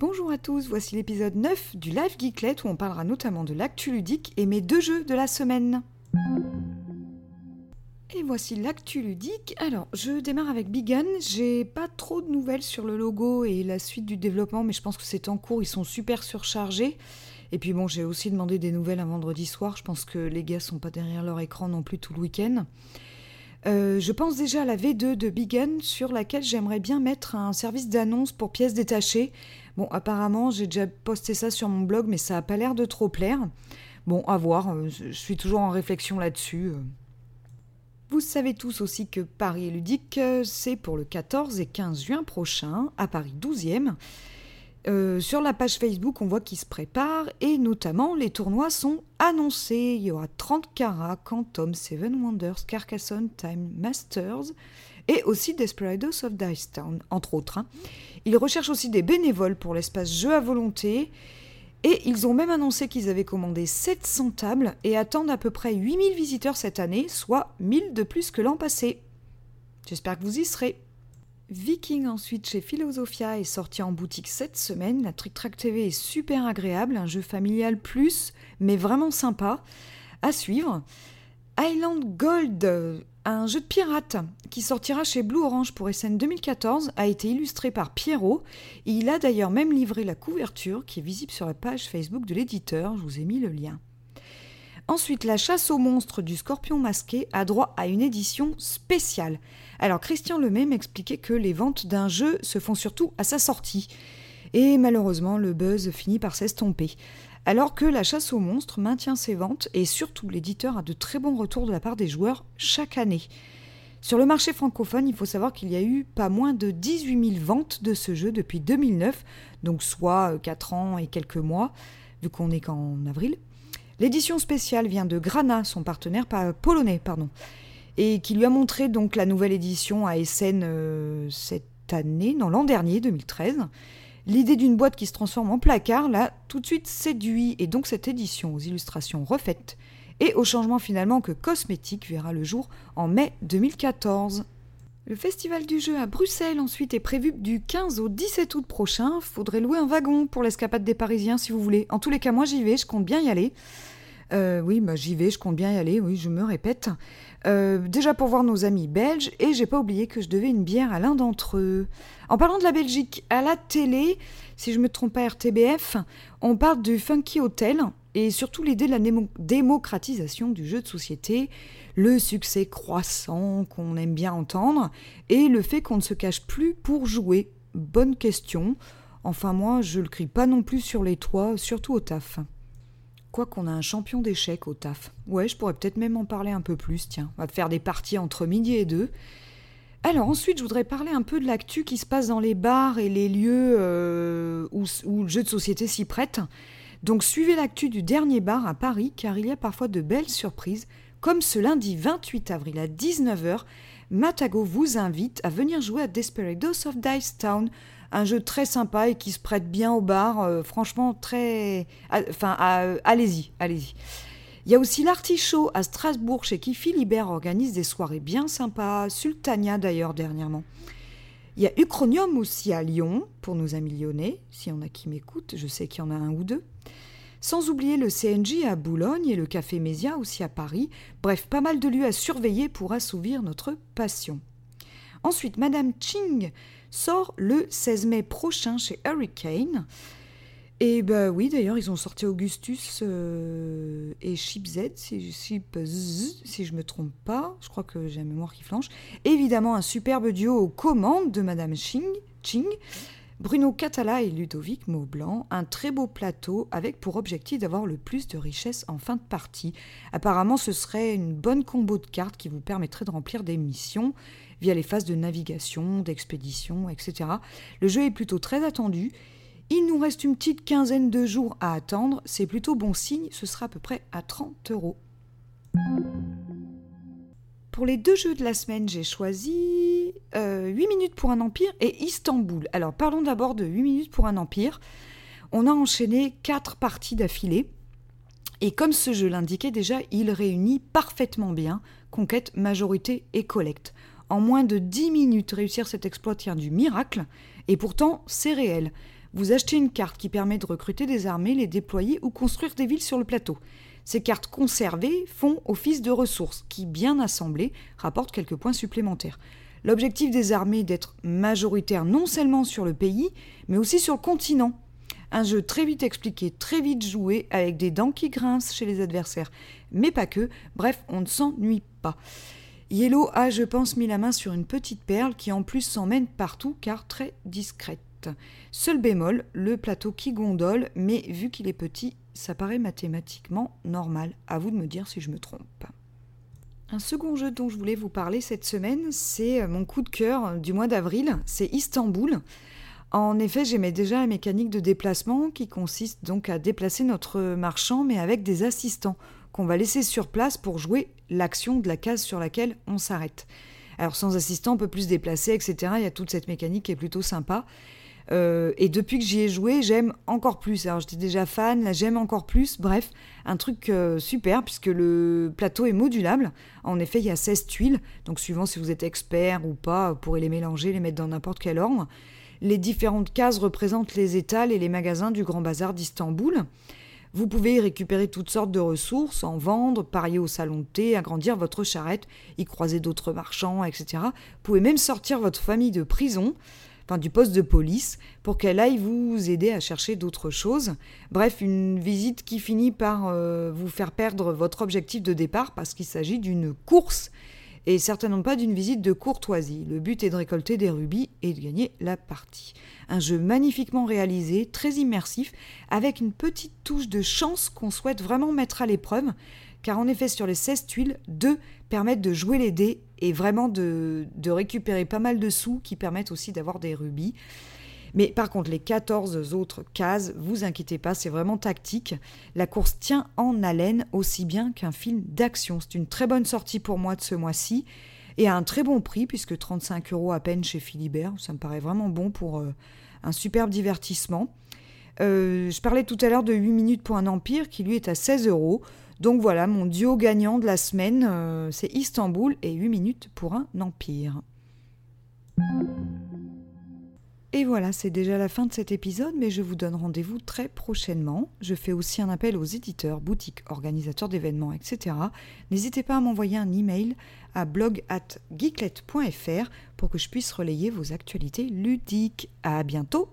Bonjour à tous, voici l'épisode 9 du Live Geeklet où on parlera notamment de l'actu ludique et mes deux jeux de la semaine. Et voici l'actu ludique. Alors, je démarre avec Bigan. J'ai pas trop de nouvelles sur le logo et la suite du développement, mais je pense que c'est en cours. Ils sont super surchargés. Et puis bon, j'ai aussi demandé des nouvelles un vendredi soir. Je pense que les gars sont pas derrière leur écran non plus tout le week-end. Euh, je pense déjà à la V2 de Bigan sur laquelle j'aimerais bien mettre un service d'annonce pour pièces détachées. Bon, apparemment, j'ai déjà posté ça sur mon blog, mais ça n'a pas l'air de trop plaire. Bon, à voir, euh, je suis toujours en réflexion là-dessus. Euh. Vous savez tous aussi que Paris est ludique, c'est pour le 14 et 15 juin prochain, à Paris 12e. Euh, sur la page Facebook, on voit qu'ils se préparent et notamment les tournois sont annoncés. Il y aura 30 Cara, Quantum, Seven Wonders, Carcassonne, Time Masters et aussi Desperados of Dice Town, entre autres. Hein. Ils recherchent aussi des bénévoles pour l'espace jeu à volonté et ils ont même annoncé qu'ils avaient commandé 700 tables et attendent à peu près 8000 visiteurs cette année, soit 1000 de plus que l'an passé. J'espère que vous y serez. Viking ensuite chez Philosophia est sorti en boutique cette semaine. La Trick Track TV est super agréable, un jeu familial plus, mais vraiment sympa à suivre. Island Gold, un jeu de pirate qui sortira chez Blue Orange pour SN 2014, a été illustré par Pierrot. il a d'ailleurs même livré la couverture qui est visible sur la page Facebook de l'éditeur. Je vous ai mis le lien. Ensuite, la chasse aux monstres du scorpion masqué a droit à une édition spéciale. Alors Christian Lemay m'expliquait que les ventes d'un jeu se font surtout à sa sortie. Et malheureusement, le buzz finit par s'estomper. Alors que la chasse aux monstres maintient ses ventes et surtout l'éditeur a de très bons retours de la part des joueurs chaque année. Sur le marché francophone, il faut savoir qu'il y a eu pas moins de 18 000 ventes de ce jeu depuis 2009, donc soit 4 ans et quelques mois, vu qu'on est qu'en avril. L'édition spéciale vient de Grana, son partenaire polonais, pardon, et qui lui a montré donc la nouvelle édition à SN euh, cette année, non l'an dernier, 2013. L'idée d'une boîte qui se transforme en placard l'a tout de suite séduit, et donc cette édition aux illustrations refaites et au changement finalement que cosmétique verra le jour en mai 2014. Le festival du jeu à Bruxelles ensuite est prévu du 15 au 17 août prochain. Faudrait louer un wagon pour l'escapade des Parisiens si vous voulez. En tous les cas, moi j'y vais, je compte bien y aller. Euh, oui, bah, j'y vais, je compte bien y aller, oui, je me répète. Euh, déjà pour voir nos amis belges, et j'ai pas oublié que je devais une bière à l'un d'entre eux. En parlant de la Belgique, à la télé, si je me trompe pas RTBF, on parle du Funky Hotel, et surtout l'idée de la démocratisation du jeu de société, le succès croissant qu'on aime bien entendre, et le fait qu'on ne se cache plus pour jouer. Bonne question. Enfin moi, je le crie pas non plus sur les toits, surtout au taf. Quoi qu'on a un champion d'échecs au taf. Ouais, je pourrais peut-être même en parler un peu plus, tiens. On va faire des parties entre midi et deux. Alors ensuite, je voudrais parler un peu de l'actu qui se passe dans les bars et les lieux euh, où, où, le jeu de société s'y prête. Donc suivez l'actu du dernier bar à Paris, car il y a parfois de belles surprises, comme ce lundi 28 avril à 19h, Matago vous invite à venir jouer à Desperados of Dice Town, un jeu très sympa et qui se prête bien au bar. Euh, franchement, très. Enfin, allez-y, allez-y. Il y a aussi l'Artichaut à Strasbourg, chez qui Philibert organise des soirées bien sympas. Sultania d'ailleurs, dernièrement. Il y a Uchronium aussi à Lyon, pour nos amis lyonnais, s'il y en a qui m'écoutent, je sais qu'il y en a un ou deux. Sans oublier le CNJ à Boulogne et le Café Mésia aussi à Paris. Bref, pas mal de lieux à surveiller pour assouvir notre passion. Ensuite, Madame Ching sort le 16 mai prochain chez Hurricane. Et bah oui, d'ailleurs, ils ont sorti Augustus euh, et Chip Z, si, si je me trompe pas. Je crois que j'ai la mémoire qui flanche. Évidemment, un superbe duo aux commandes de Madame Ching, Ching Bruno Catala et Ludovic Maublanc, un très beau plateau avec pour objectif d'avoir le plus de richesse en fin de partie. Apparemment, ce serait une bonne combo de cartes qui vous permettrait de remplir des missions via les phases de navigation, d'expédition, etc. Le jeu est plutôt très attendu. Il nous reste une petite quinzaine de jours à attendre. C'est plutôt bon signe, ce sera à peu près à 30 euros. Pour les deux jeux de la semaine, j'ai choisi 8 euh, minutes pour un empire et Istanbul. Alors parlons d'abord de 8 minutes pour un empire. On a enchaîné 4 parties d'affilée. Et comme ce jeu l'indiquait déjà, il réunit parfaitement bien conquête, majorité et collecte. En moins de 10 minutes, réussir cet exploit tient du miracle, et pourtant c'est réel. Vous achetez une carte qui permet de recruter des armées, les déployer ou construire des villes sur le plateau. Ces cartes conservées font office de ressources qui, bien assemblées, rapportent quelques points supplémentaires. L'objectif des armées d'être majoritaire non seulement sur le pays, mais aussi sur le continent. Un jeu très vite expliqué, très vite joué, avec des dents qui grincent chez les adversaires, mais pas que, bref, on ne s'ennuie pas. Yellow a, je pense, mis la main sur une petite perle qui en plus s'emmène partout car très discrète. Seul bémol, le plateau qui gondole, mais vu qu'il est petit, ça paraît mathématiquement normal. À vous de me dire si je me trompe. Un second jeu dont je voulais vous parler cette semaine, c'est mon coup de cœur du mois d'avril, c'est Istanbul. En effet, j'aimais déjà la mécanique de déplacement qui consiste donc à déplacer notre marchand mais avec des assistants qu'on va laisser sur place pour jouer l'action de la case sur laquelle on s'arrête. Alors sans assistant, on peut plus se déplacer, etc. Il y a toute cette mécanique qui est plutôt sympa. Euh, et depuis que j'y ai joué, j'aime encore plus. Alors j'étais déjà fan, là j'aime encore plus. Bref, un truc euh, super puisque le plateau est modulable. En effet, il y a 16 tuiles. Donc suivant si vous êtes expert ou pas, vous pourrez les mélanger, les mettre dans n'importe quel ordre. Les différentes cases représentent les étals et les magasins du Grand Bazar d'Istanbul. Vous pouvez y récupérer toutes sortes de ressources, en vendre, parier au salon de thé, agrandir votre charrette, y croiser d'autres marchands, etc. Vous pouvez même sortir votre famille de prison du poste de police, pour qu'elle aille vous aider à chercher d'autres choses. Bref, une visite qui finit par euh, vous faire perdre votre objectif de départ parce qu'il s'agit d'une course et certainement pas d'une visite de courtoisie. Le but est de récolter des rubis et de gagner la partie. Un jeu magnifiquement réalisé, très immersif, avec une petite touche de chance qu'on souhaite vraiment mettre à l'épreuve, car en effet sur les 16 tuiles, deux permettent de jouer les dés et vraiment de, récupérer pas mal de sous qui permettent aussi d'avoir des rubis. Mais par contre, les 14 autres cases, vous inquiétez pas, c'est vraiment tactique. La course tient en haleine aussi bien qu'un film d'action. C'est une très bonne sortie pour moi de ce mois-ci et à un très bon prix, puisque 35 euros à peine chez Philibert. Ça me paraît vraiment bon pour euh, un superbe divertissement. Euh, je parlais tout à l'heure de 8 minutes pour un empire qui lui est à 16 euros. Donc voilà, mon duo gagnant de la semaine, euh, c'est Istanbul et 8 minutes pour un empire. Et voilà, c'est déjà la fin de cet épisode, mais je vous donne rendez-vous très prochainement. Je fais aussi un appel aux éditeurs, boutiques, organisateurs d'événements, etc. N'hésitez pas à m'envoyer un email à blog at pour que je puisse relayer vos actualités ludiques. À bientôt!